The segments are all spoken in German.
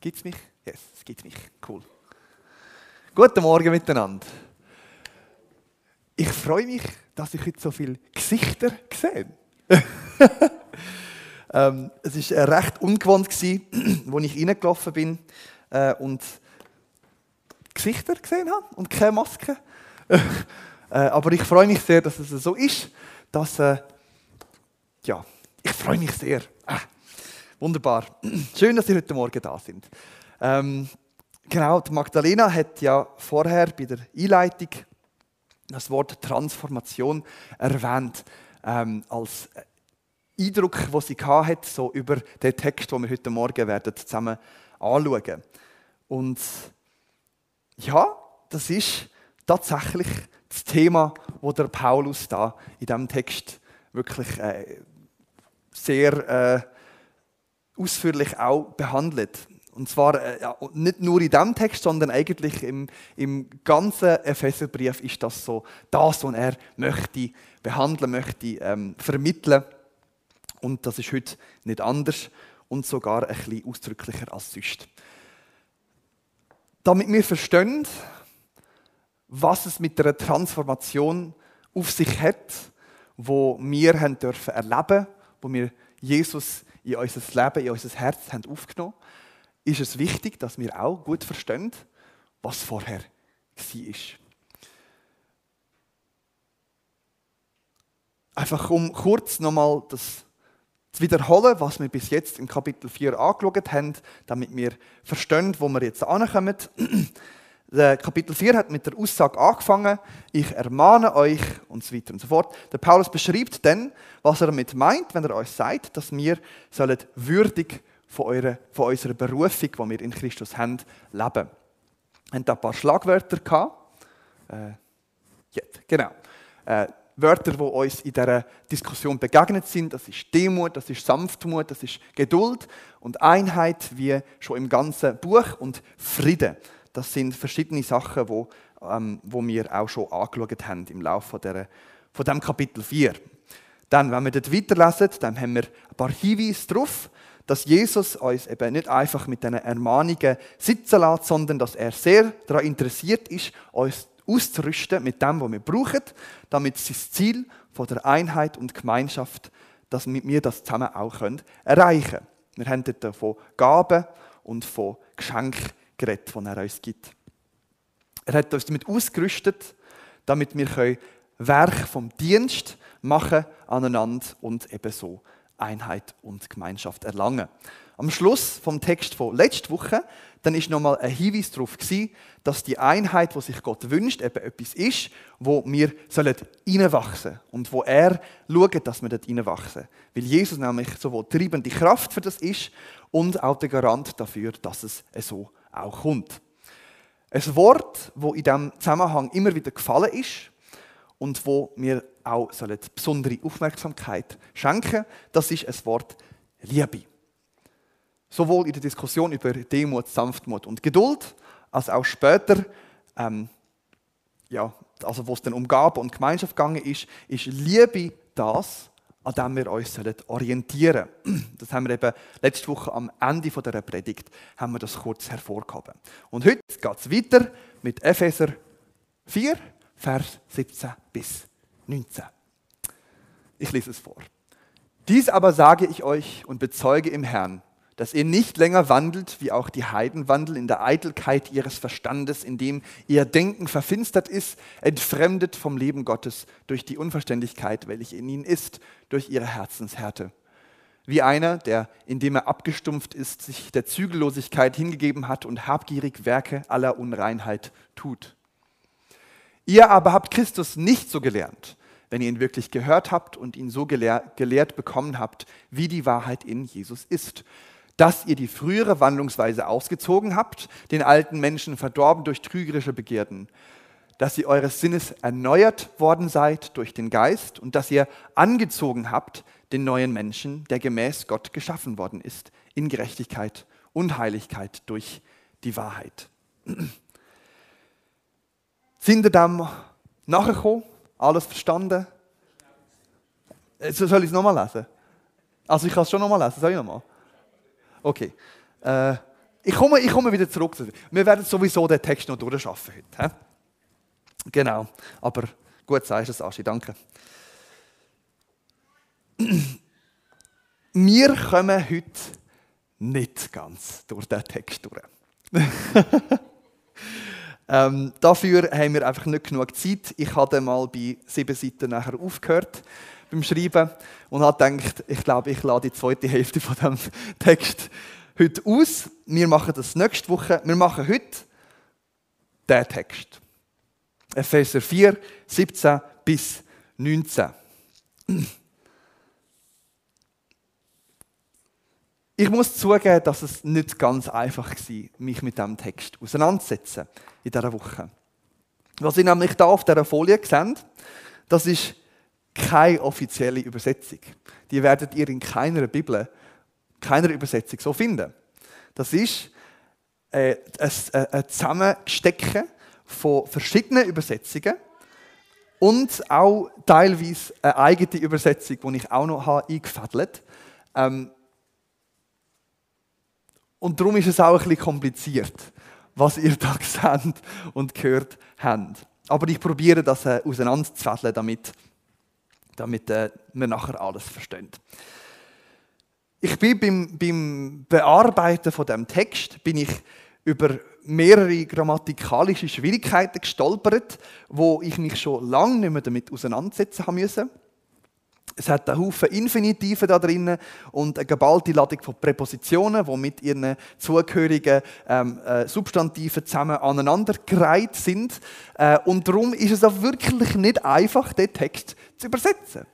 Gibt es mich? Yes, es gibt mich. Cool. Guten Morgen miteinander. Ich freue mich, dass ich heute so viele Gesichter sehe. ähm, es war recht ungewohnt, als ich reingelaufen bin äh, und Gesichter gesehen habe und keine Maske. äh, aber ich freue mich sehr, dass es so ist, dass äh, ja, ich freue mich sehr. Wunderbar. Schön, dass Sie heute Morgen da sind. Ähm, genau, die Magdalena hat ja vorher bei der Einleitung das Wort Transformation erwähnt ähm, als Eindruck, wo sie hat, so über den Text, den wir heute Morgen werden zusammen anschauen. Und ja, das ist tatsächlich das Thema, wo der Paulus da in diesem Text wirklich äh, sehr äh, ausführlich auch behandelt. Und zwar äh, ja, nicht nur in diesem Text, sondern eigentlich im, im ganzen Epheserbrief ist das so das, was er möchte behandeln möchte, ähm, vermitteln. Und das ist heute nicht anders und sogar ein bisschen ausdrücklicher als sonst. Damit wir verstehen, was es mit der Transformation auf sich hat, wo wir haben dürfen erleben, wo wir Jesus in unser Leben, in unser Herz haben aufgenommen, ist es wichtig, dass wir auch gut verstehen, was vorher war. Einfach um kurz nochmal das zu wiederholen, was wir bis jetzt im Kapitel 4 angeschaut haben, damit wir verstehen, wo wir jetzt ankommen. Kapitel 4 hat mit der Aussage angefangen, ich ermahne euch und so weiter und so fort. Der Paulus beschreibt dann, was er damit meint, wenn er euch sagt, dass wir sollen würdig von, eurer, von unserer Berufung, die wir in Christus haben, leben. Wir haben da ein paar Schlagwörter. Äh, jetzt, genau. Äh, Wörter, die uns in dieser Diskussion begegnet sind. Das ist Demut, das ist Sanftmut, das ist Geduld und Einheit, wie schon im ganzen Buch und Frieden. Das sind verschiedene Sachen, wo, ähm, wo wir auch schon angeschaut haben im Laufe dieser, von diesem Kapitel 4. Dann, wenn wir dort weiterlesen, dann haben wir ein paar Hinweise darauf, dass Jesus uns eben nicht einfach mit diesen Ermahnungen sitzen lässt, sondern dass er sehr daran interessiert ist, uns auszurüsten mit dem, was wir brauchen, damit sein Ziel von der Einheit und Gemeinschaft, dass wir das zusammen auch erreichen können. Wir haben dort von Gaben und von Geschenken geredet, die er uns gibt. Er hat uns damit ausgerüstet, damit wir Werk vom Dienst machen aneinander und eben so Einheit und Gemeinschaft erlangen. Am Schluss vom Text von letzter Woche dann ist nochmal ein Hinweis darauf gewesen, dass die Einheit, die sich Gott wünscht, eben etwas ist, wo wir sollen reinwachsen und wo er schaut, dass wir dort reinwachsen. Weil Jesus nämlich sowohl treibende Kraft für das ist und auch der Garant dafür, dass es so auch kommt. Ein Wort, wo in diesem Zusammenhang immer wieder gefallen ist und wo wir auch besondere Aufmerksamkeit schenken, das ist ein Wort Liebe. Sowohl in der Diskussion über Demut, Sanftmut und Geduld, als auch später, ähm, ja, also wo es dann um Gabe und Gemeinschaft gegangen ist, ist Liebe das, an dem wir uns orientieren sollen. Das haben wir eben letzte Woche am Ende dieser Predigt haben wir das kurz hervorgehoben. Und heute geht es weiter mit Epheser 4, Vers 17 bis 19. Ich lese es vor. Dies aber sage ich euch und bezeuge im Herrn, dass ihr nicht länger wandelt, wie auch die Heiden wandeln, in der Eitelkeit ihres Verstandes, indem ihr Denken verfinstert ist, entfremdet vom Leben Gottes durch die Unverständlichkeit, welche in ihnen ist, durch ihre Herzenshärte. Wie einer, der, indem er abgestumpft ist, sich der Zügellosigkeit hingegeben hat und habgierig Werke aller Unreinheit tut. Ihr aber habt Christus nicht so gelernt, wenn ihr ihn wirklich gehört habt und ihn so gelehrt, gelehrt bekommen habt, wie die Wahrheit in Jesus ist dass ihr die frühere Wandlungsweise ausgezogen habt, den alten Menschen verdorben durch trügerische Begierden, dass ihr eures Sinnes erneuert worden seid durch den Geist und dass ihr angezogen habt den neuen Menschen, der gemäß Gott geschaffen worden ist, in Gerechtigkeit und Heiligkeit durch die Wahrheit. Sind ihr dann nachgekommen? Alles verstanden? Äh, soll ich es nochmal lesen? Also ich kann es schon nochmal lesen, soll ich nochmal? Okay. Äh, ich komme, ich komme wieder zurück. Wir werden sowieso den Text noch durchschaffen heute. He? Genau. Aber gut sagst du es, Aschi, danke. Wir kommen heute nicht ganz durch den Text durch. ähm, dafür haben wir einfach nicht genug Zeit. Ich habe mal bei sieben Seiten nachher aufgehört beim Schreiben und habe gedacht, ich glaube, ich lade die zweite Hälfte von dem Text heute aus. Wir machen das nächste Woche. Wir machen heute den Text. Epheser 4, 17 bis 19. Ich muss zugeben, dass es nicht ganz einfach war, mich mit diesem Text auseinanderzusetzen in dieser Woche. Was ihr nämlich hier auf dieser Folie seht, das ist keine offizielle Übersetzung. Die werdet ihr in keiner Bibel, keiner Übersetzung so finden. Das ist äh, ein, ein Zusammenstecken von verschiedenen Übersetzungen und auch teilweise eine eigene Übersetzung, die ich auch noch habe eingefädelt. Ähm, und darum ist es auch ein bisschen kompliziert, was ihr da seht und gehört habt. Aber ich probiere das äh, auseinanderzufädeln, damit, damit äh, wir nachher alles verstehen. Ich bin beim, beim Bearbeiten von dem Text bin ich über mehrere grammatikalische Schwierigkeiten gestolpert, wo ich mich schon lange nicht mehr damit auseinandersetzen haben müssen. Es hat einen Haufen Infinitive da drinnen und eine geballte Ladung von Präpositionen, die mit ihren zugehörigen ähm, äh, Substantiven zusammen aneinandergereiht sind. Äh, und darum ist es auch wirklich nicht einfach, den Text zu übersetzen.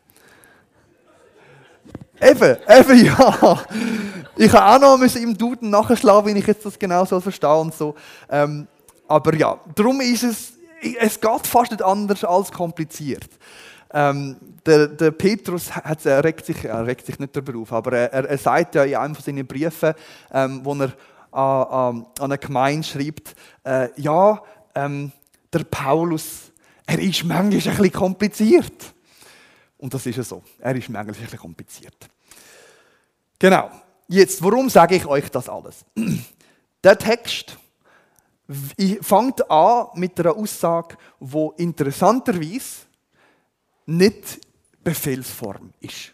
Eben, eben ja. Ich habe auch noch müssen im Duden nachschlagen, wie ich jetzt das genau so verstehe und so. Ähm, aber ja, darum ist es, es geht fast nicht anders als kompliziert. Ähm, der, der, Petrus hat, er regt sich, er regt sich nicht darüber auf, aber er, er sagt ja in einem von seinen Briefen, ähm, wo er an, an eine Gemeinde schreibt, äh, ja, ähm, der Paulus, er ist manchmal ein bisschen kompliziert. Und das ist ja so. Er ist manchmal ein bisschen kompliziert. Genau. Jetzt, warum sage ich euch das alles? Der Text fängt an mit einer Aussage, wo interessanterweise nicht Befehlsform ist.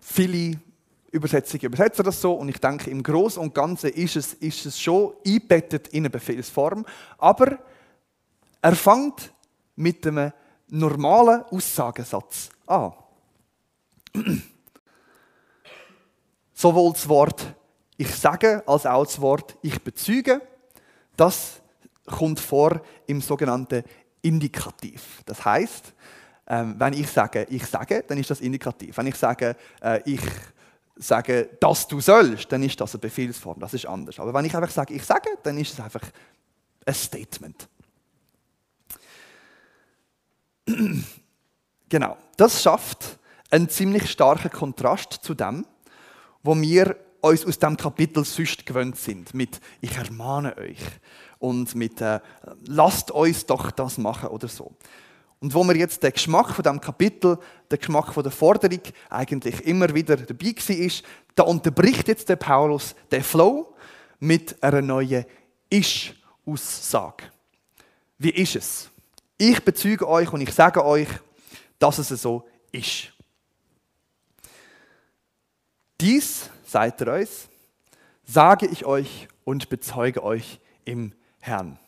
Viele Übersetzungen übersetzen das so und ich denke, im Großen und Ganzen ist es, ist es schon eingebettet in eine Befehlsform, aber er fängt mit einem normalen Aussagesatz an. Sowohl das Wort ich sage als auch das Wort ich bezüge, das kommt vor im sogenannten Indikativ. Das heißt, ähm, wenn ich sage, ich sage, dann ist das indikativ. Wenn ich sage, äh, ich sage, dass du sollst, dann ist das eine Befehlsform. Das ist anders. Aber wenn ich einfach sage, ich sage, dann ist es einfach ein Statement. genau. Das schafft einen ziemlich starken Kontrast zu dem, wo wir uns aus dem Kapitel sonst gewöhnt sind. Mit Ich ermahne euch und mit äh, lasst uns doch das machen oder so. Und wo mir jetzt der Geschmack von dem Kapitel, der Geschmack von der Forderung eigentlich immer wieder dabei ist, da unterbricht jetzt der Paulus den Flow mit einer neuen Ich-Aussage. Wie ist es? Ich bezeuge euch und ich sage euch, dass es so ist. Dies, sagt er uns, sage ich euch und bezeuge euch im Herrn.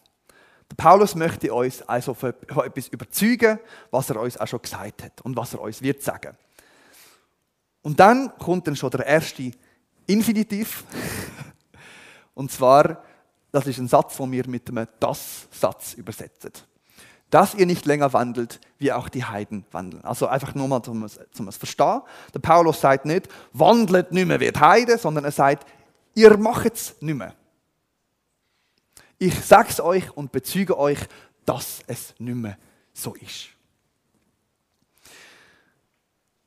Der Paulus möchte uns also von etwas überzeugen, was er uns auch schon gesagt hat und was er uns wird sagen. Und dann kommt dann schon der erste Infinitiv. Und zwar, das ist ein Satz, den wir mit einem Das-Satz übersetzen. Dass ihr nicht länger wandelt, wie auch die Heiden wandeln. Also einfach nur mal zum, zum es verstehen. Der Paulus sagt nicht, wandelt nicht mehr wie die Heiden, sondern er sagt, ihr macht es nicht mehr. Ich sage es euch und bezeuge euch, dass es nicht mehr so ist.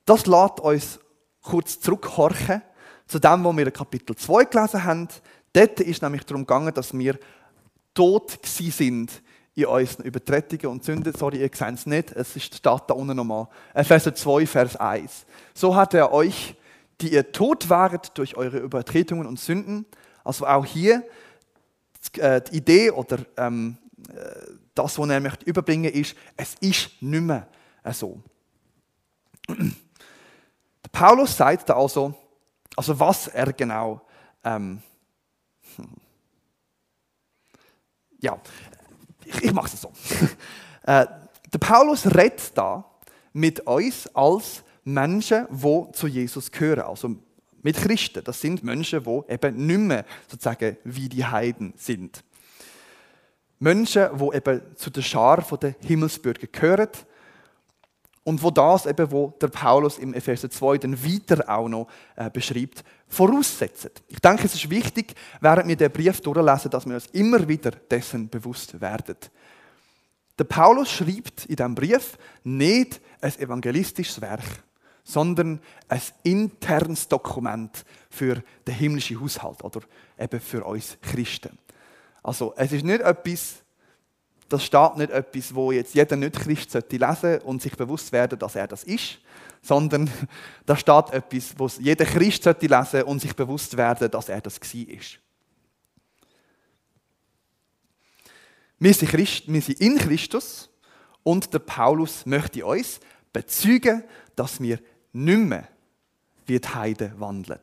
Das lässt uns kurz zurückhorchen zu dem, was wir in Kapitel 2 gelesen haben. Dort ist nämlich darum gegangen, dass wir tot sind in unseren Übertretungen und Sünden. Sorry, ihr seht es nicht, es ist, steht da unten nochmal. Epheser 2, Vers 1. So hat er euch, die ihr tot waret durch eure Übertretungen und Sünden. Also auch hier äh, die Idee oder ähm, äh, das, was er möchte überbringen ist, es ist nicht mehr so. Paulus sagt da also, also was er genau, ähm, ja, ich, ich mache es so. äh, der Paulus redet da mit uns als Menschen, die zu Jesus gehören, also mit Christen. Das sind Menschen, die eben nicht mehr sozusagen wie die Heiden sind. Menschen, die eben zu der Schar der Himmelsbürger gehören und wo das eben, wo der Paulus im Epheser 2 dann weiter auch noch äh, beschreibt, voraussetzen. Ich denke, es ist wichtig, während wir den Brief durchlesen, dass wir uns immer wieder dessen bewusst werden. Der Paulus schreibt in diesem Brief nicht ein evangelistisches Werk, sondern ein internes Dokument für den himmlischen Haushalt oder eben für uns Christen. Also es ist nicht etwas, das steht nicht etwas, wo jetzt jeder Nicht-Christ sollte lesen und sich bewusst werden, dass er das ist, sondern da steht etwas, wo jeder Christ sollte lesen und sich bewusst werden, dass er das war. Wir sind, Christ, wir sind in Christus und der Paulus möchte uns bezeugen, dass wir nicht mehr wie die Heiden wandeln.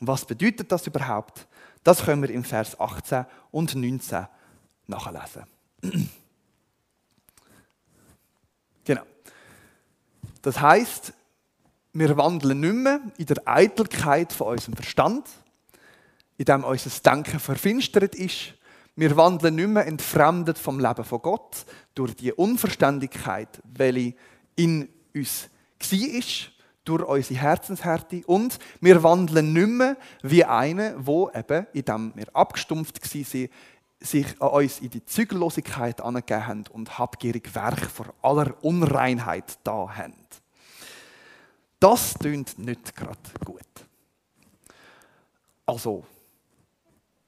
Und was bedeutet das überhaupt? Das können wir im Vers 18 und 19 nachlesen. Genau. Das heißt, wir wandeln nicht mehr in der Eitelkeit von unserem Verstand, in dem unser Denken verfinstert ist. Wir wandeln nicht mehr entfremdet vom Leben von Gott durch die Unverständigkeit, welche in uns war durch unsere Herzenshärte und wir wandeln nicht mehr wie einer, wo eben, in dem wir abgestumpft waren, sich an uns in die Zügellosigkeit angegeben haben und habgierig Werk vor aller Unreinheit da haben. Das tönt nicht gerade gut. Also,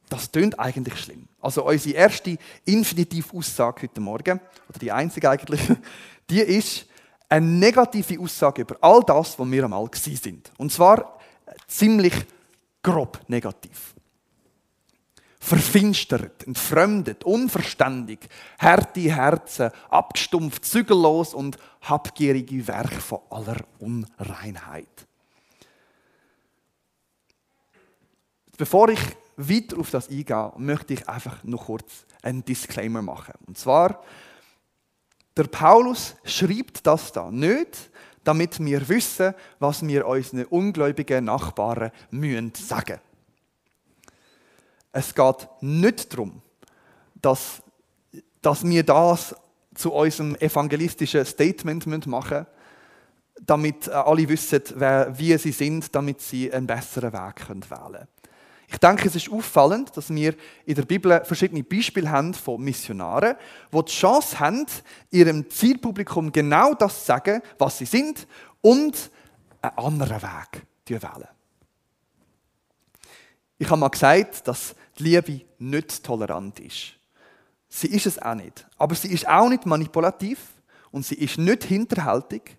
das tönt eigentlich schlimm. Also unsere erste Infinitiv-Aussage heute Morgen, oder die einzige eigentlich, die ist, eine negative Aussage über all das, was wir einmal sind. Und zwar ziemlich grob negativ. Verfinstert, entfremdet, unverständig, harte Herzen, abgestumpft, zügellos und habgierige Werk von aller Unreinheit. Bevor ich weiter auf das eingehe, möchte ich einfach noch kurz einen Disclaimer machen. Und zwar, der Paulus schreibt das da nicht, damit wir wissen, was wir unseren ungläubigen Nachbarn müssen sagen. Es geht nicht darum, dass, dass wir das zu unserem evangelistischen Statement machen müssen, damit alle wissen, wie sie sind, damit sie einen besseren Weg wählen können. Ich denke, es ist auffallend, dass wir in der Bibel verschiedene Beispiele haben von Missionaren, die die Chance haben, ihrem Zielpublikum genau das zu sagen, was sie sind, und einen anderen Weg wählen. Ich habe mal gesagt, dass die Liebe nicht tolerant ist. Sie ist es auch nicht. Aber sie ist auch nicht manipulativ und sie ist nicht hinterhältig.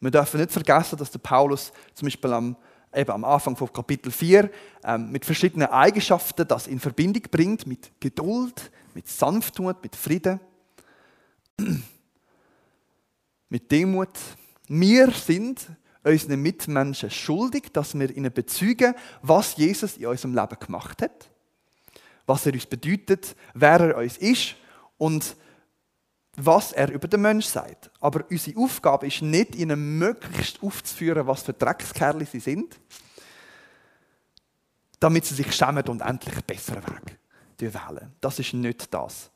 Wir dürfen nicht vergessen, dass der Paulus zum Beispiel am eben am Anfang von Kapitel 4 ähm, mit verschiedenen Eigenschaften das in Verbindung bringt, mit Geduld, mit Sanftmut, mit Frieden, mit Demut. Wir sind unseren Mitmenschen schuldig, dass wir ihnen bezeugen, was Jesus in unserem Leben gemacht hat, was er uns bedeutet, wer er uns ist und was er über den Mensch sagt. Aber unsere Aufgabe ist nicht, ihnen möglichst aufzuführen, was für Dreckskerle sie sind, damit sie sich schämen und endlich einen besseren Weg wählen. Das ist nicht das,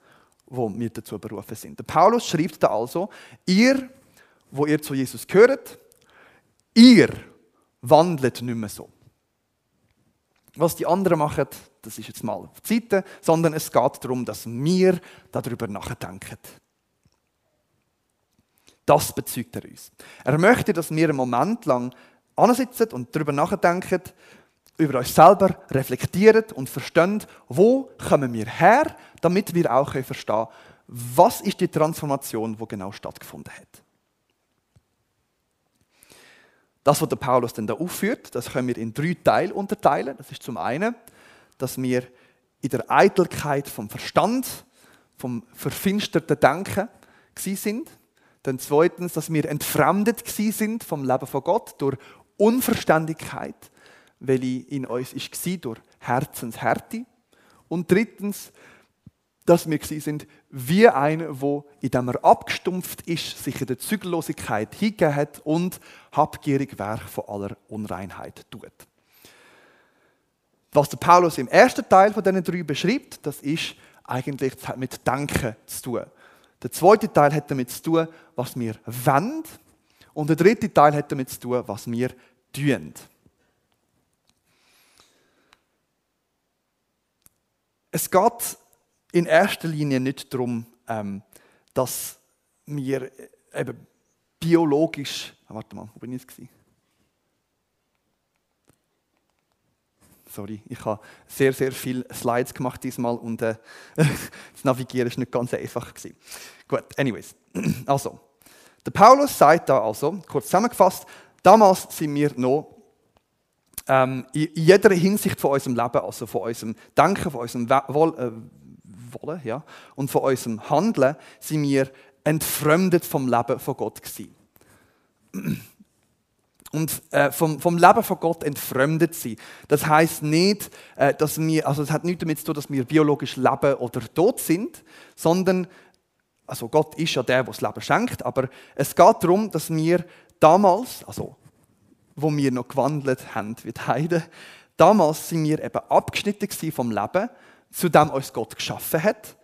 wo wir dazu berufen sind. Der Paulus schreibt da also, ihr, wo ihr zu Jesus gehört, ihr wandelt nicht mehr so. Was die anderen machen, das ist jetzt mal auf die Seite, sondern es geht darum, dass wir darüber nachdenken. Das bezeugt er uns. Er möchte, dass wir einen Moment lang ansitzen und darüber nachdenken, über uns selber reflektieren und verstehen, wo kommen wir her, damit wir auch verstehen können, was ist die Transformation, die genau stattgefunden hat. Das, was der Paulus dann da aufführt, das können wir in drei Teile unterteilen. Das ist zum einen, dass wir in der Eitelkeit vom Verstand, vom verfinsterten Denken sind. Dann zweitens, dass wir entfremdet sind vom Leben von Gott durch Unverständigkeit, welche in uns war, durch Herzenshärte. Und drittens, dass wir sind wie einer, wo in dem er abgestumpft ist, sich in der Zügellosigkeit hingegeben hat und habgierig Werk von aller Unreinheit tut. Was der Paulus im ersten Teil von diesen drei beschreibt, das ist eigentlich mit Denken zu tun. Der zweite Teil hat damit zu tun, was wir wollen. Und der dritte Teil hat damit zu tun, was wir tun. Es geht in erster Linie nicht darum, ähm, dass wir eben biologisch. Ah, warte mal, wo bin ich jetzt? Sorry, ich habe sehr, sehr viele Slides gemacht diesmal und äh, das Navigieren ist nicht ganz einfach gewesen. Gut, anyways. Also, der Paulus sagt da also, kurz zusammengefasst, damals sind wir noch ähm, in jeder Hinsicht von unserem Leben, also von unserem Denken, von unserem Wohl, äh, wollen, ja, und von unserem Handeln sind wir entfremdet vom Leben von Gott gewesen. Und äh, vom, vom Leben von Gott entfremdet sein. Das heißt nicht, äh, dass wir, also es hat nichts damit zu tun, dass wir biologisch leben oder tot sind, sondern, also Gott ist ja der, der das Leben schenkt, aber es geht darum, dass wir damals, also wo wir noch gewandelt haben wie die Heiden, damals sind wir eben abgeschnitten vom Leben zu dem uns Gott geschaffen hat,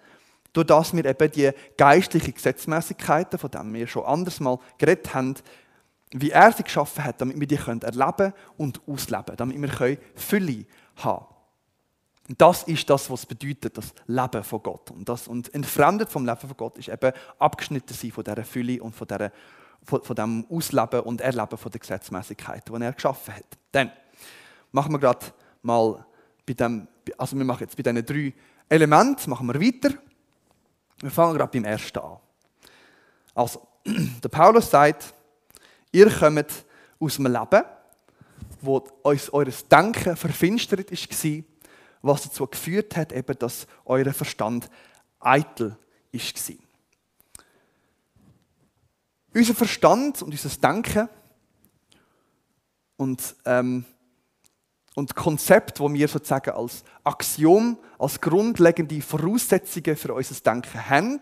durch das wir eben die geistlichen Gesetzmäßigkeiten, von denen wir schon anders mal geredet haben, wie er sie geschaffen hat, damit wir die können erleben und ausleben, damit wir Fülle haben können. Das ist das, was bedeutet, das Leben von Gott. Und, das, und entfremdet vom Leben von Gott ist eben abgeschnitten sein von dieser Fülle und von, dieser, von, von dem Ausleben und Erleben von der Gesetzmäßigkeiten, die er geschaffen hat. Dann machen wir gerade mal bei dem, also wir machen jetzt bei diesen drei Elementen, machen wir weiter. Wir fangen gerade beim ersten an. Also, der Paulus sagt, ihr kommt aus einem Leben, wo euch eures Denken verfinstert war, was dazu geführt hat, eben, dass euer Verstand eitel war. Unser Verstand und unser Denken und ähm, und Konzept, wo wir sozusagen als Axiom, als grundlegende Voraussetzungen für unser Denken haben,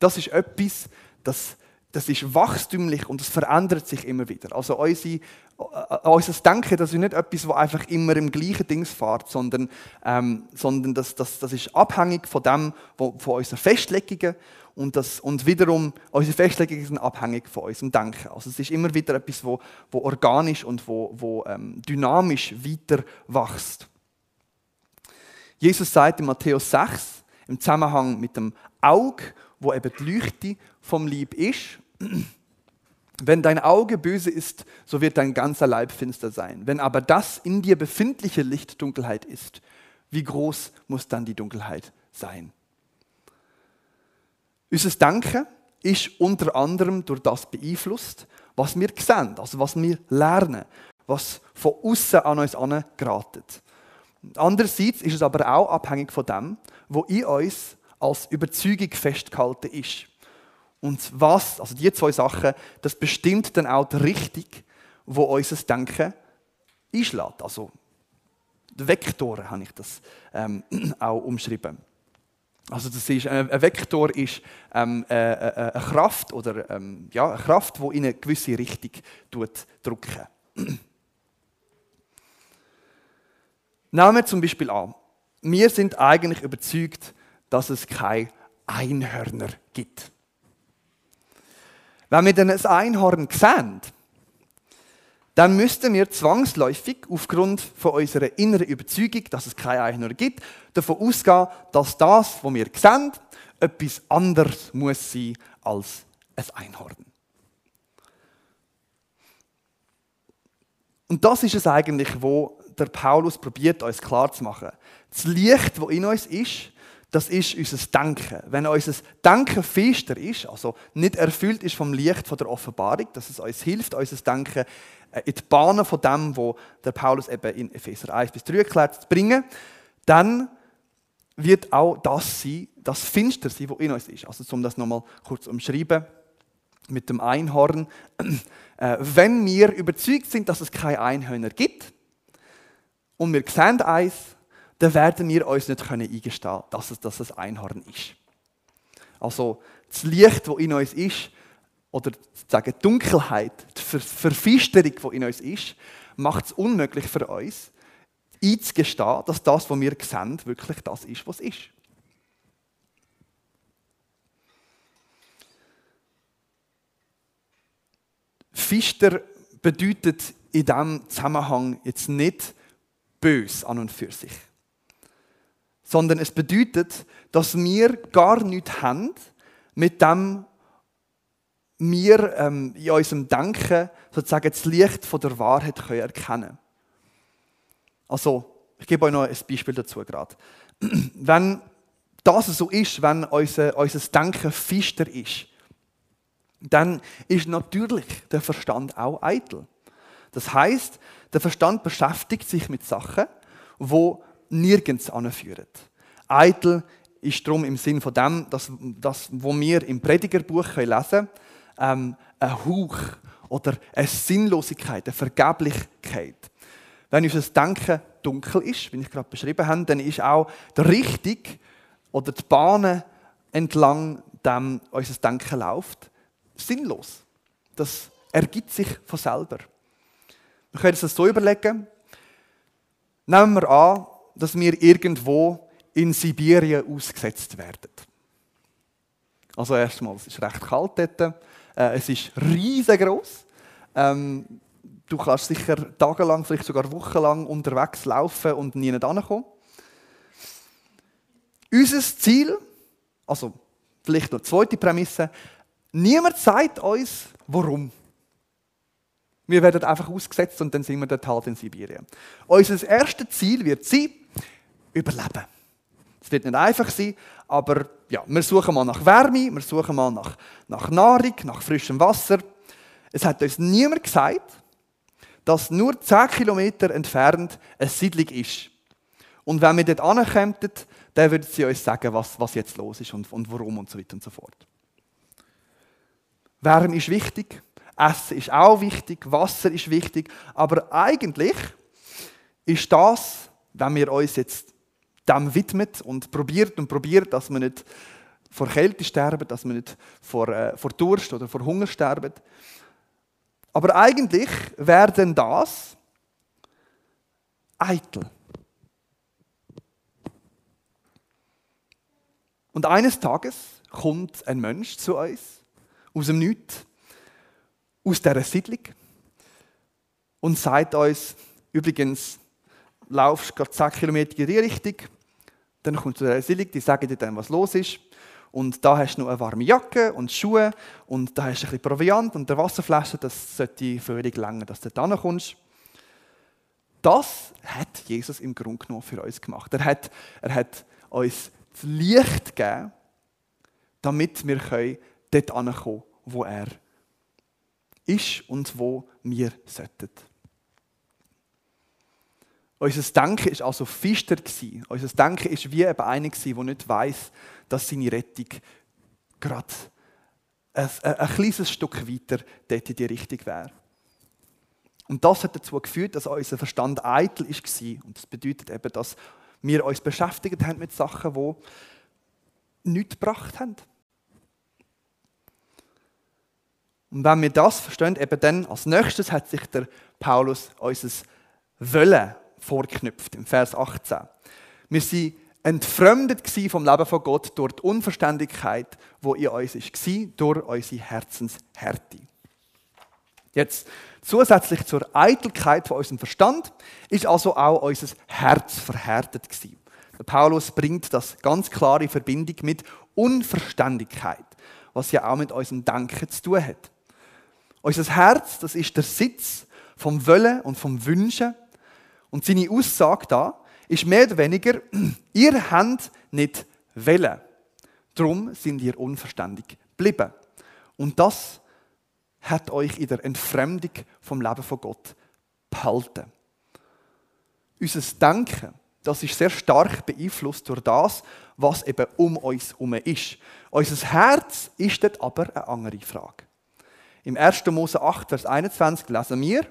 das ist etwas, das, das ist wachstümlich und es verändert sich immer wieder. Also unsere, äh, unser Denken, das ist nicht etwas, das einfach immer im gleichen Ding fährt, sondern, ähm, sondern das, das, das ist abhängig von dem, von unseren Festlegungen und, das, und wiederum, unsere Festlegungen sind abhängig von unserem Denken. Also es ist immer wieder etwas, wo, wo organisch und wo, wo ähm, dynamisch weiter wächst. Jesus sagt in Matthäus 6, im Zusammenhang mit dem Auge, wo eben die Leuchte vom Lieb ist, wenn dein Auge böse ist, so wird dein ganzer Leib finster sein. Wenn aber das in dir befindliche Licht Dunkelheit ist, wie groß muss dann die Dunkelheit sein? Unser Denken ist unter anderem durch das beeinflusst, was wir sehen, also was wir lernen, was von außen an uns angeratet. Andererseits ist es aber auch abhängig von dem, was in uns als Überzeugung festgehalten ist. Und was, also die zwei Sachen, das bestimmt dann auch die Richtung, wo unser Denken einschlägt. Also Vektoren habe ich das ähm, auch umschrieben. Also das ist, äh, ein Vektor ist ähm, äh, äh, eine Kraft oder ähm, ja, eine Kraft, die in eine gewisse Richtung drückt. Nehmen wir zum Beispiel an, wir sind eigentlich überzeugt, dass es keine Einhörner gibt. Wenn wir dann ein Einhorn sehen, dann müssten wir zwangsläufig aufgrund von unserer inneren Überzeugung, dass es keine Einhörner gibt, davon ausgehen, dass das, was wir sehen, etwas anderes muss sein als ein Einhorn. Und das ist es eigentlich, wo der Paulus probiert, uns klarzumachen. Das Licht, das in uns ist, das ist unser Denken. Wenn unser Denken fester ist, also nicht erfüllt ist vom Licht von der Offenbarung, dass es uns hilft, unser Denken in die Bahnen von dem, wo der Paulus eben in Epheser 1 bis 3 erklärt, zu bringen, dann wird auch das sein, das Finster sein, was in uns ist. Also um das nochmal kurz umschreiben mit dem Einhorn. Äh, wenn wir überzeugt sind, dass es keine Einhörner gibt und wir sehen eins, dann werden wir uns nicht eingestehen können, dass es, dass Einhorn ist. Also das Licht, das in uns ist, oder sagen Dunkelheit, die Verfisterung, die in uns ist, macht es unmöglich für uns, einzugestehen, dass das, was wir sehen, wirklich das ist, was ist. Fister bedeutet in diesem Zusammenhang jetzt nicht bös an und für sich sondern es bedeutet, dass wir gar nichts haben, mit dem wir ähm, in unserem Denken sozusagen das Licht von der Wahrheit können erkennen Also, ich gebe euch noch ein Beispiel dazu gerade. Wenn das so ist, wenn unser, unser Denken fister ist, dann ist natürlich der Verstand auch eitel. Das heißt, der Verstand beschäftigt sich mit Sachen, wo nirgends anführen. Eitel ist darum im Sinn von dem, dass, dass wo wir im Predigerbuch lesen können, ähm, ein Hauch oder eine Sinnlosigkeit, eine Vergeblichkeit. Wenn unser Denken dunkel ist, wie ich gerade beschrieben habe, dann ist auch der Richtung oder die Bahnen entlang dem unser Denken läuft, sinnlos. Das ergibt sich von selber. Wir können uns das so überlegen. Nehmen wir an, dass wir irgendwo in Sibirien ausgesetzt werden. Also erstmal, es ist recht kalt dort. Äh, es ist riesengroß. Ähm, du kannst sicher tagelang, vielleicht sogar wochenlang unterwegs laufen und nie ankommen. Unser Ziel, also vielleicht noch zweite Prämisse, niemand sagt uns, warum. Wir werden einfach ausgesetzt und dann sind wir dort halt in Sibirien. Unser erstes Ziel wird sein, überleben. Es wird nicht einfach sein, aber ja, wir suchen mal nach Wärme, wir suchen mal nach, nach Nahrung, nach frischem Wasser. Es hat uns niemand gesagt, dass nur 10 Kilometer entfernt eine Siedlung ist. Und wenn wir dort ankommen, dann würden sie uns sagen, was, was jetzt los ist und, und warum und so weiter und so fort. Wärme ist wichtig, Essen ist auch wichtig, Wasser ist wichtig, aber eigentlich ist das, wenn wir uns jetzt dem widmet und probiert und probiert, dass wir nicht vor Kälte sterben, dass wir nicht vor, äh, vor Durst oder vor Hunger sterben. Aber eigentlich werden das eitel. Und eines Tages kommt ein Mensch zu uns aus dem Nichts, aus dieser Siedlung und sagt uns, übrigens, laufst gerade 10 Kilometer in die Richtung, dann kommst du zu der Siedlung, die sagen dir dann, was los ist. Und da hast du noch eine warme Jacke und Schuhe und da hast du ein bisschen Proviant und eine Wasserflasche, das sollte völlig länger, dass du da kommst. Das hat Jesus im Grunde genommen für uns gemacht. Er hat, er hat uns das Licht gegeben, damit wir dort ankommen können, wo er ist und wo wir sollten. Unser Denken war also fister. Unser Denken war wie eben einer, der nicht weiß, dass seine Rettung gerade ein, ein, kleines Stück weiter dort in die Richtung wäre. Und das hat dazu geführt, dass unser Verstand eitel war. Und das bedeutet eben, dass wir uns beschäftigt haben mit Sachen, die nichts gebracht haben. Und wenn wir das verstehen, eben dann als nächstes hat sich der Paulus unser Wollen vorknüpft, im Vers 18. Wir sind entfremdet vom Leben von Gott durch die Unverständigkeit, wo in uns war, durch unsere Herzenshärte. Jetzt zusätzlich zur Eitelkeit von unserem Verstand ist also auch unser Herz verhärtet gewesen. Der Paulus bringt das ganz klar in Verbindung mit Unverständigkeit, was ja auch mit unserem Denken zu tun hat. Unser Herz, das ist der Sitz vom Wollen und vom Wünschen und seine Aussage da ist mehr oder weniger, ihr habt nicht wollen. Darum sind ihr unverständig geblieben. Und das hat euch in der Entfremdung vom Leben von Gott behalten. Unser Denken, das ist sehr stark beeinflusst durch das, was eben um uns herum ist. Unser Herz ist dort aber eine andere Frage. Im 1. Mose 8, Vers 21 lesen wir,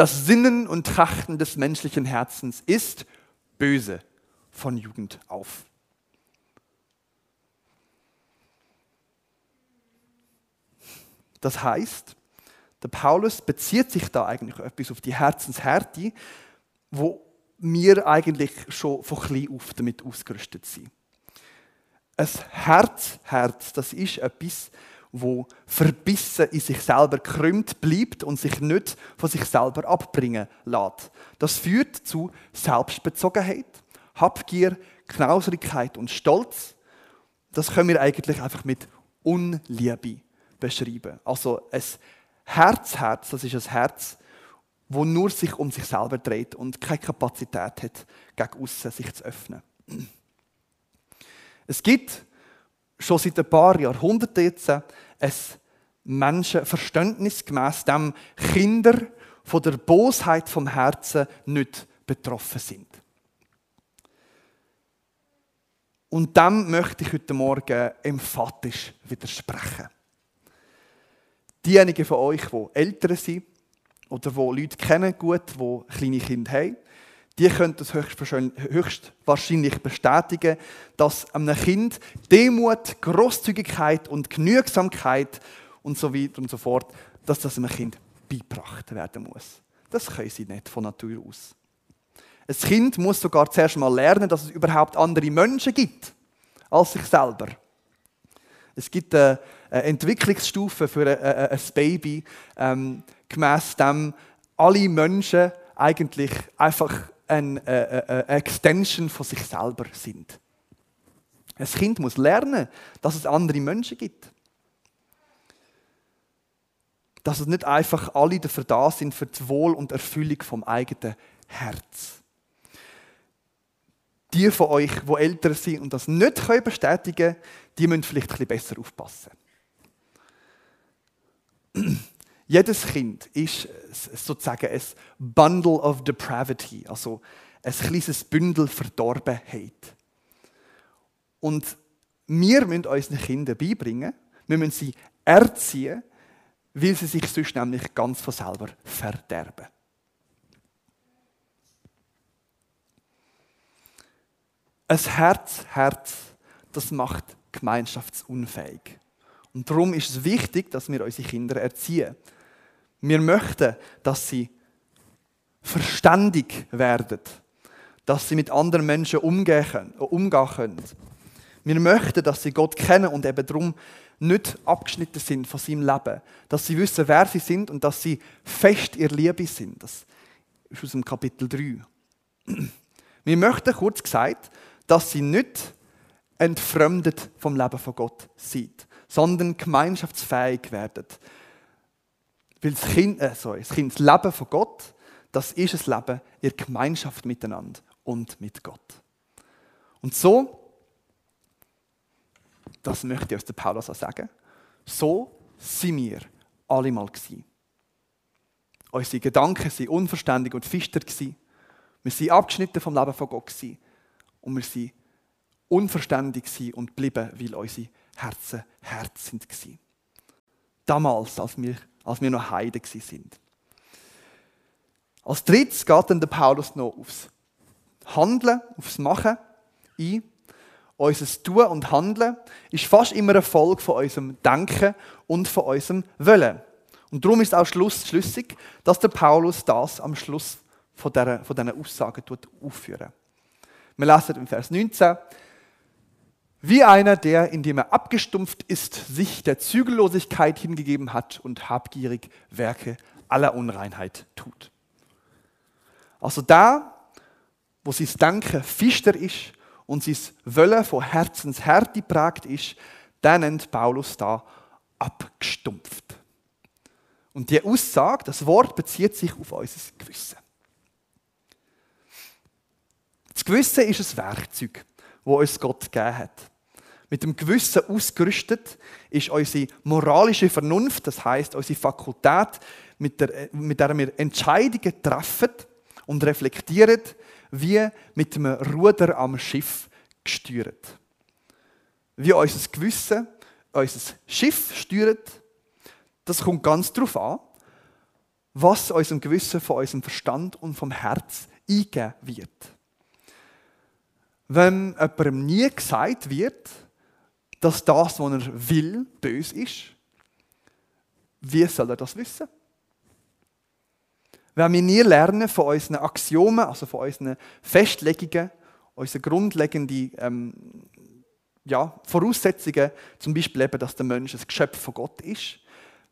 das Sinnen und Trachten des menschlichen Herzens ist böse von Jugend auf. Das heißt, der Paulus bezieht sich da eigentlich etwas auf die Herzenshärte, wo wir eigentlich schon von klein auf damit ausgerüstet sind. Ein Herzherz, das ist etwas, wo verbissen in sich selber krümmt bleibt und sich nicht von sich selber abbringen lässt. Das führt zu Selbstbezogenheit, Habgier, Knauserigkeit und Stolz. Das können wir eigentlich einfach mit Unliebe beschreiben. Also ein Herzherz, das ist ein Herz, wo nur sich um sich selber dreht und keine Kapazität hat, gegen außen sich zu öffnen. Es gibt schon seit ein paar Jahrhunderten jetzt ein Menschenverständnis, gemäß dem Kinder von der Bosheit vom Herzen nicht betroffen sind. Und dem möchte ich heute Morgen emphatisch widersprechen. Diejenigen von euch, die älter sind oder die Leute kennen gut, die kleine Kinder haben, die können das höchstwahrscheinlich bestätigen, dass einem Kind Demut, Großzügigkeit und Genügsamkeit und so weiter und so fort, dass das einem Kind beigebracht werden muss. Das können sie nicht von Natur aus. Ein Kind muss sogar zuerst mal lernen, dass es überhaupt andere Menschen gibt als sich selber. Es gibt eine Entwicklungsstufe für ein Baby, ähm, gemäß dem alle Menschen eigentlich einfach eine, eine Extension von sich selber sind. Ein Kind muss lernen, dass es andere Menschen gibt. Dass es nicht einfach alle dafür da sind für die Wohl und Erfüllung vom eigenen Herz. Die von euch, die älter sind und das nicht bestätigen können, die müssen vielleicht ein bisschen besser aufpassen. Jedes Kind ist sozusagen ein Bundle of Depravity, also ein kleines Bündel Verdorbenheit. Und wir müssen unseren Kindern beibringen, wir müssen sie erziehen, weil sie sich sonst nämlich ganz von selber verderben. Ein Herz, Herz, das macht gemeinschaftsunfähig. Und darum ist es wichtig, dass wir unsere Kinder erziehen. Wir möchten, dass sie verständig werden, dass sie mit anderen Menschen umgehen können. Umgehen können. Wir möchten, dass sie Gott kennen und eben darum nicht abgeschnitten sind von seinem Leben. Dass sie wissen, wer sie sind und dass sie fest ihr Liebe sind. Das ist aus dem Kapitel 3. Wir möchten, kurz gesagt, dass sie nicht entfremdet vom Leben von Gott sind, sondern gemeinschaftsfähig werden weil das Kind, äh, sorry, das Kind, das Leben von Gott, das ist ein Leben in Gemeinschaft miteinander und mit Gott. Und so, das möchte ich uns der Paulus auch sagen, so sind wir alle mal gewesen. Unsere Gedanken waren unverständig und fister. Wir waren abgeschnitten vom Leben von Gott. Und wir waren unverständig und blieben, weil unsere Herzen Herz sind. Damals, als wir als wir noch Heiden sind. Als drittes geht dann der Paulus noch aufs Handeln, aufs Machen ein. Unser Tun und Handeln ist fast immer eine Folge von unserem Denken und von unserem Wollen. Und darum ist auch schlüssig, dass der Paulus das am Schluss von, dieser, von diesen Aussagen aufführen. Wir lesen im Vers 19, wie einer, der, indem er abgestumpft ist, sich der Zügellosigkeit hingegeben hat und habgierig Werke aller Unreinheit tut. Also da, wo sein Denken fichter ist und sein Wollen von Herzenshärte prägt ist, da nennt Paulus da abgestumpft. Und die Aussage, das Wort bezieht sich auf unser Gewissen. Das Gewissen ist ein Werkzeug wo uns Gott gegeben hat. Mit dem Gewissen ausgerüstet ist unsere moralische Vernunft, das heißt unsere Fakultät, mit der, mit der wir Entscheidungen treffen und reflektieren, wie mit einem Ruder am Schiff gesteuert. Wie unser Gewissen unser Schiff steuert, das kommt ganz darauf an, was unserem Gewissen von unserem Verstand und vom Herz eingegeben wird. Wenn jemandem nie gesagt wird, dass das, was er will, böse ist, wie soll er das wissen? Wenn wir nie lernen von unseren Axiomen, also von unseren Festlegungen, unsere grundlegenden ähm, ja, Voraussetzungen, zum Beispiel eben, dass der Mensch ein Geschöpf von Gott ist,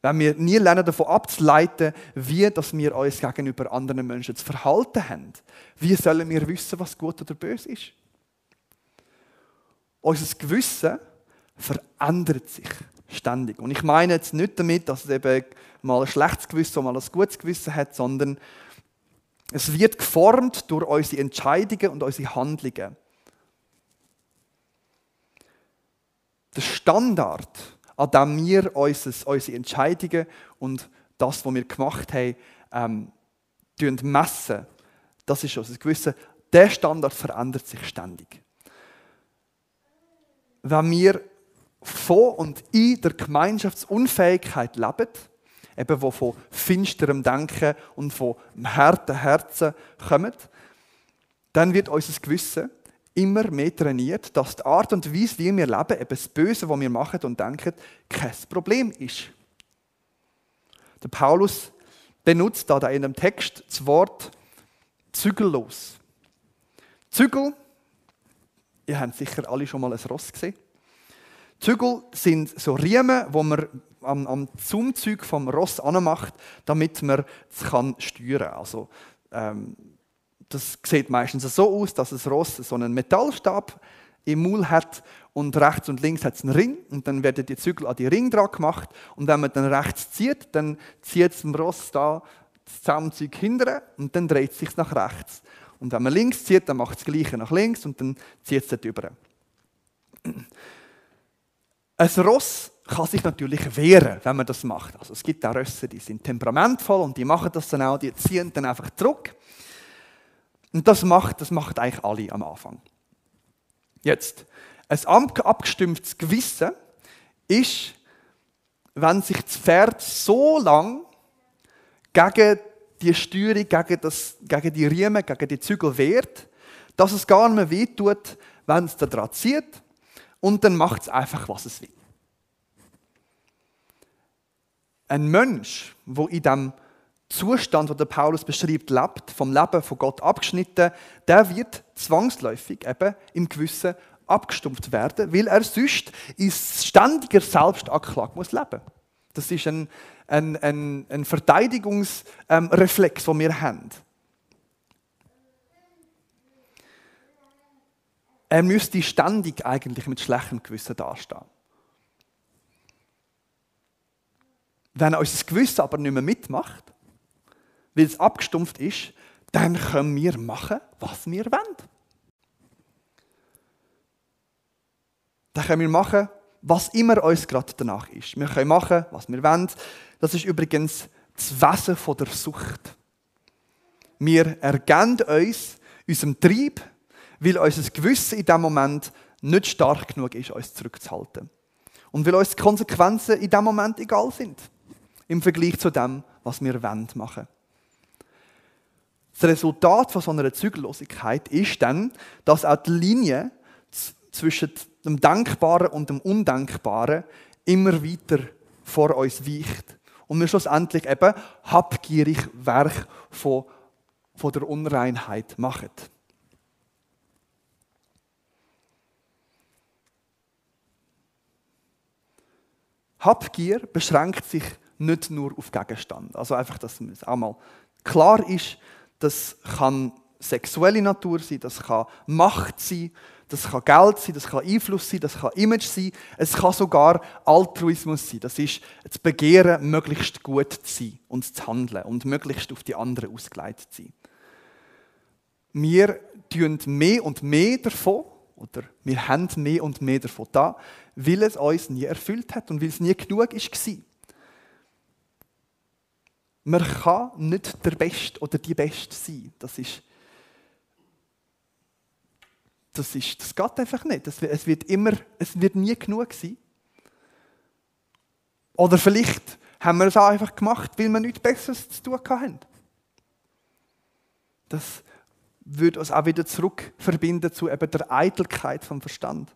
wenn wir nie lernen, davon abzuleiten, wie dass wir uns gegenüber anderen Menschen zu verhalten haben, wie sollen wir wissen, was gut oder böse ist? Unser Gewissen verändert sich ständig. Und ich meine jetzt nicht damit, dass es eben mal ein schlechtes Gewissen und mal ein gutes Gewissen hat, sondern es wird geformt durch unsere Entscheidungen und unsere Handlungen. Der Standard, an dem wir unsere Entscheidungen und das, was wir gemacht haben, ähm, messen, das ist unser Gewissen, der Standard verändert sich ständig. Wenn wir von und in der Gemeinschaftsunfähigkeit leben, eben wo von finsterem Denken und von harten Herzen kommt, dann wird unser Gewissen immer mehr trainiert, dass die Art und Weise, wie wir leben, eben das Böse, was wir machen und denken, kein Problem ist. Der Paulus benutzt da in einem Text das Wort zügellos. Zügel, ihr habt sicher alle schon mal ein Ross gesehen. Zügel sind so Riemen, wo man am, am Zumzeug vom Ross anmacht, damit man es kann steuern. Also ähm, das sieht meistens so aus, dass das Ross so einen Metallstab im Maul hat und rechts und links hat es einen Ring und dann werden die Zügel an die Ring dran gemacht und wenn man dann rechts zieht, dann zieht es dem Ross da das Zaumzeug hinterher und dann dreht es sich nach rechts. Und wenn man links zieht, dann macht es das Gleiche nach links und dann zieht es dort über. Ein Ross kann sich natürlich wehren, wenn man das macht. Also es gibt auch Rösser, die sind temperamentvoll und die machen das dann auch, die ziehen dann einfach zurück. Und das macht, das macht eigentlich alle am Anfang. Jetzt, ein abgestimmtes Gewissen ist, wenn sich das Pferd so lang gegen die Steuerung, gegen, das, gegen die Riemen, gegen die Zügel wehrt, dass es gar nicht mehr wehtut, wenn es da dran zieht und dann macht es einfach, was es will. Ein Mensch, wo in dem Zustand, den der Paulus beschreibt, lebt, vom Leben von Gott abgeschnitten, der wird zwangsläufig eben im Gewissen abgestumpft werden, weil er sonst in ständiger Selbstanklage muss leben. Das ist ein, ein, ein, ein Verteidigungsreflex, den wir haben. Er müsste ständig eigentlich mit schlechtem Gewissen dastehen. Wenn er unser Gewissen aber nicht mehr mitmacht, weil es abgestumpft ist, dann können wir machen, was wir wollen. Dann können wir machen, was immer uns gerade danach ist. Wir können machen, was wir wollen. Das ist übrigens das Wesen der Sucht. Wir ergänzen uns unserem Trieb, weil unser Gewissen in diesem Moment nicht stark genug ist, uns zurückzuhalten. Und weil uns die Konsequenzen in diesem Moment egal sind. Im Vergleich zu dem, was wir machen wollen. Das Resultat von so einer Zügellosigkeit ist dann, dass auch die Linie zwischen dem Denkbaren und dem Undenkbaren immer weiter vor uns weicht. Und wir schlussendlich eben habgierig Werk von, von der Unreinheit machen. Habgier beschränkt sich nicht nur auf Gegenstand. Also einfach, dass es auch mal klar ist, das kann sexuelle Natur sein, das kann Macht sein, das kann Geld sein, das kann Einfluss sein, das kann Image sein, es kann sogar Altruismus sein. Das ist das Begehren, möglichst gut zu sein und zu handeln und möglichst auf die anderen ausgeleitet zu sein. Wir tun mehr und mehr davon oder wir haben mehr und mehr davon da, weil es uns nie erfüllt hat und weil es nie genug war. Man kann nicht der Beste oder die Beste sein. Das ist, das ist, das geht einfach nicht. Es wird immer, es wird nie genug sein. Oder vielleicht haben wir es auch einfach gemacht, weil wir nichts Besseres zu tun hatten. Das würde uns auch wieder zurück verbinden zu eben der Eitelkeit vom Verstand.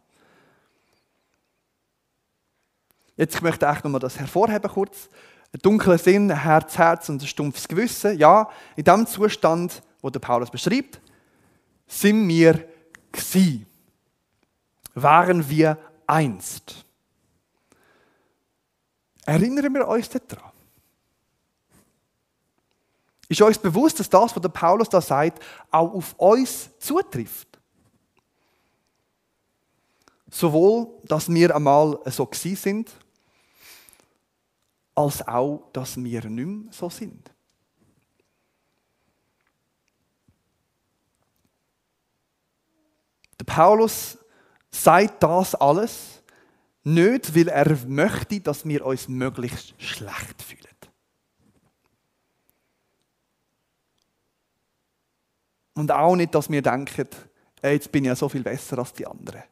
Jetzt ich möchte ich nochmal das hervorheben kurz. Ein dunkler Sinn, ein Herz, Herz und ein stumpfes Gewissen. Ja, in dem Zustand, wo der Paulus beschreibt, sind wir gsi. Waren wir einst. Erinnern wir uns daran? Ist uns bewusst, dass das, was der Paulus da sagt, auch auf uns zutrifft? Sowohl, dass wir einmal so sind, als auch, dass wir nicht mehr so sind. Der Paulus sagt das alles nicht, weil er möchte, dass wir uns möglichst schlecht fühlen. Und auch nicht, dass wir denken, jetzt bin ich ja so viel besser als die anderen.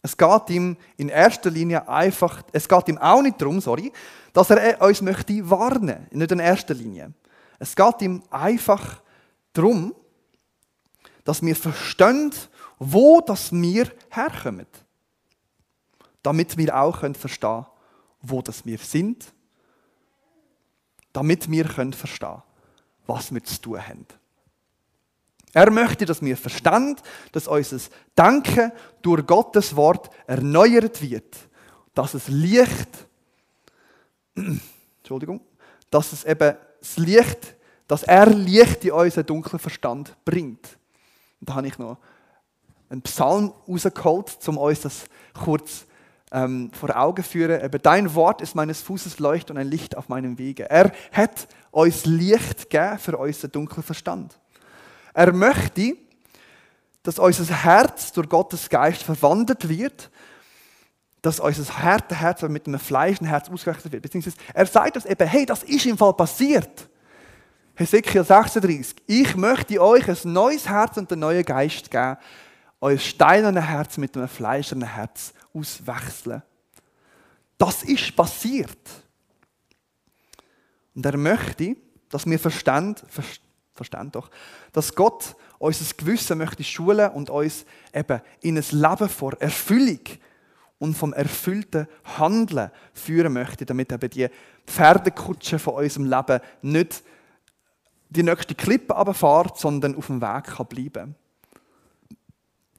Es geht ihm in erster Linie einfach, es geht ihm auch nicht darum, sorry, dass er uns möchte warnen, nicht in erster Linie. Es geht ihm einfach darum, dass wir verstehen, wo das wir herkommen. Damit wir auch verstehen können, wo das wir sind. Damit wir verstehen können, was wir zu tun haben. Er möchte, dass wir verstehen, dass unser Denken durch Gottes Wort erneuert wird. Dass es Licht, Entschuldigung, dass es eben das Licht, dass er Licht in unseren dunklen Verstand bringt. Und da habe ich noch einen Psalm rausgeholt, um uns das kurz ähm, vor Augen zu führen. Eben, dein Wort ist meines Fußes Leucht und ein Licht auf meinem Wege. Er hat uns Licht gegeben für unseren dunklen Verstand. Er möchte, dass unser Herz durch Gottes Geist verwandelt wird, dass unser harte Herz mit einem fleischen Herz ausgerechnet wird. Beziehungsweise er sagt uns eben, hey, das ist im Fall passiert. Hesekiel 36, ich möchte euch ein neues Herz und einen neuen Geist geben, euer steinernes Herz mit einem fleischernen Herz auswechseln. Das ist passiert. Und er möchte, dass wir verstehen, verstehen doch, dass Gott unser Gewissen möchte schulen und uns eben in ein Leben vor Erfüllung und vom erfüllten Handeln führen möchte, damit eben die Pferdekutsche von unserem Leben nicht die nächste Klippe abfahrt, sondern auf dem Weg kann bleiben.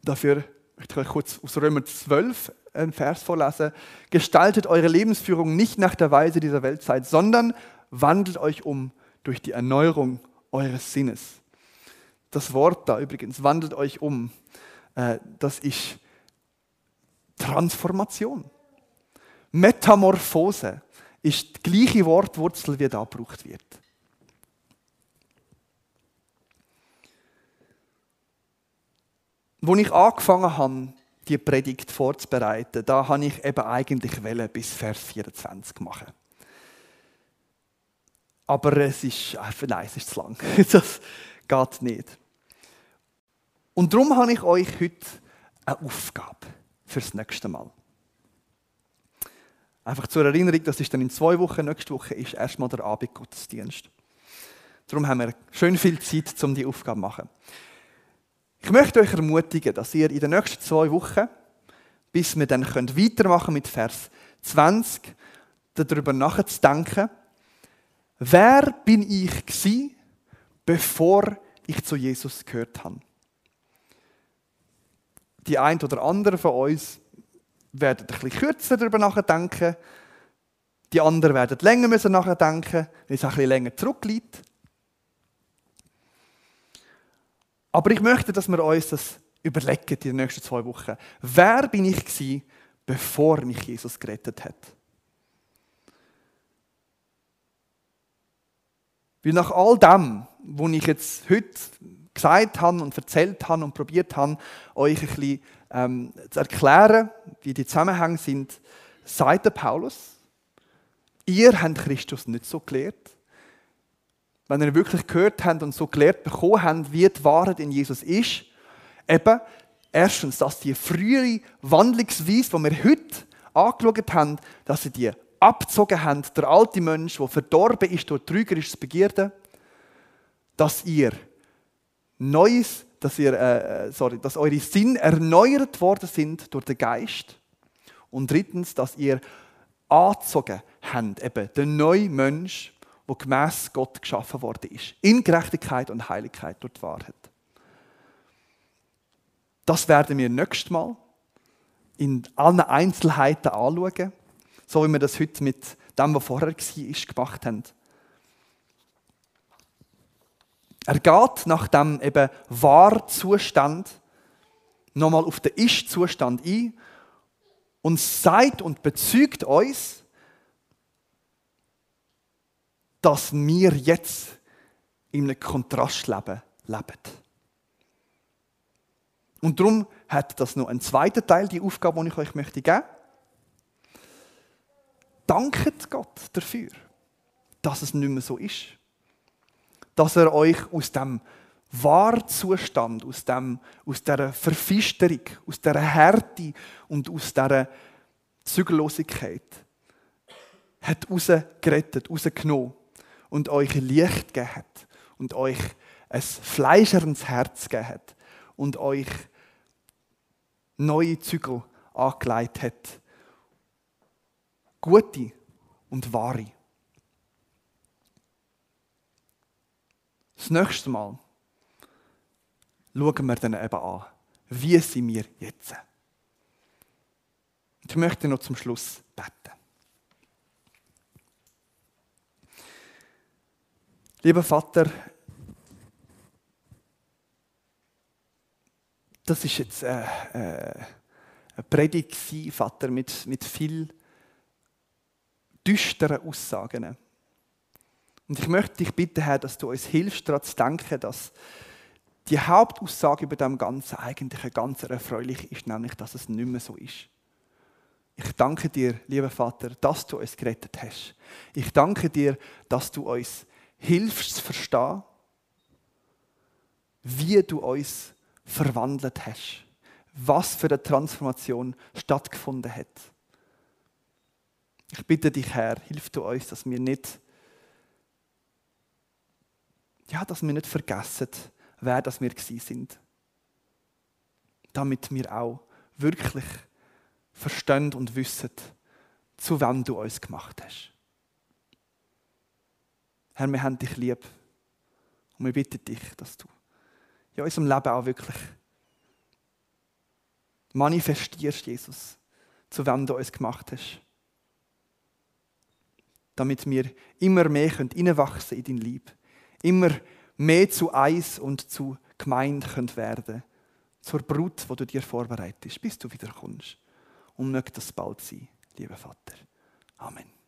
Dafür möchte ich euch kurz aus Römer 12 einen Vers vorlesen. Gestaltet eure Lebensführung nicht nach der Weise dieser Weltzeit, sondern wandelt euch um durch die Erneuerung eures Sinnes. Das Wort da übrigens, wandelt euch um, äh, das ist Transformation. Metamorphose ist die gleiche Wortwurzel, wie da gebraucht wird. Als ich angefangen habe, die Predigt vorzubereiten, da habe ich eben eigentlich bis Vers 24 machen. Aber es ist, nein, es ist zu lang. Das geht nicht. Und darum habe ich euch heute eine Aufgabe fürs nächste Mal. Einfach zur Erinnerung, das ist dann in zwei Wochen, nächste Woche ist erstmal der Abendgottesdienst. Darum haben wir schön viel Zeit, um die Aufgabe zu machen. Ich möchte euch ermutigen, dass ihr in den nächsten zwei Wochen, bis wir dann weitermachen mit Vers 20, darüber nachzudenken, wer bin ich gewesen, bevor ich zu Jesus gehört habe. Die ein oder andere von uns werden ein bisschen kürzer darüber nachdenken, die anderen werden länger müssen nachdenken, weil es ein bisschen länger zurückliegt. Aber ich möchte, dass wir uns das überlegen in den nächsten zwei Wochen. Wer bin ich gewesen, bevor mich Jesus gerettet hat? Weil nach all dem, was ich jetzt heute gesagt habe und erzählt habe und probiert habe, euch ein bisschen ähm, zu erklären, wie die Zusammenhänge sind, sagt der Paulus, ihr habt Christus nicht so gelehrt. Wenn ihr wirklich gehört habt und so gelehrt bekommen habt, wie die Wahrheit in Jesus ist, eben erstens, dass die frühere Wandlungsweise, die wir heute angeschaut haben, dass sie die abgezogen haben, der alte Mensch, der verdorben ist durch trügerisches Begierde, dass ihr Neues, dass, ihr, äh, äh, sorry, dass eure Sinn erneuert worden sind durch den Geist. Und drittens, dass ihr angezogen habt, eben den neuen Mensch, der gemäss Gott geschaffen worden ist. In Gerechtigkeit und Heiligkeit durch die Wahrheit. Das werden wir nächstes Mal in allen Einzelheiten anschauen, so wie wir das heute mit dem, was vorher war, gemacht haben. Er geht nach dem eben Wahrzustand nochmal auf den Ist-Zustand ein und sagt und bezeugt uns, dass wir jetzt in einem Kontrastleben leben. Und darum hat das noch einen zweiten Teil, die Aufgabe, die ich euch möchte geben. Danket Gott dafür, dass es nicht mehr so ist. Dass er euch aus dem Wahrzustand, aus, dem, aus dieser Verfisterung, aus dieser Härte und aus dieser Zügellosigkeit hat rausgerettet, rausgenommen und euch Licht gegeben hat und euch ein fleischernes Herz gegeben hat und euch neue Zügel angelegt hat. Gute und wahre. Das nächste Mal schauen wir dann eben an, wie sind wir jetzt. Ich möchte noch zum Schluss beten. Lieber Vater, das ist jetzt äh, äh, eine Predigt, Vater, mit, mit viel düsteren Aussagen. Und ich möchte dich bitten, Herr, dass du uns hilfst, daran zu denken, dass die Hauptaussage über dem Ganzen eigentlich eine ganz erfreuliche ist, nämlich, dass es nicht mehr so ist. Ich danke dir, lieber Vater, dass du uns gerettet hast. Ich danke dir, dass du uns hilfst zu verstehen, wie du uns verwandelt hast. Was für eine Transformation stattgefunden hat. Ich bitte dich, Herr, hilf du uns, dass wir nicht, ja, dass wir nicht vergessen, wer das wir gewesen sind. Damit wir auch wirklich verstehen und wissen, zu wem du uns gemacht hast. Herr, wir haben dich lieb. Und wir bitten dich, dass du in unserem Leben auch wirklich manifestierst, Jesus, zu wem du uns gemacht hast. Damit wir immer mehr reinwachsen in dein Lieb. Immer mehr zu Eis und zu Gemeinde können werden Zur Brut, wo du dir vorbereitest, bis du wiederkommst. Und möge das bald sein, lieber Vater. Amen.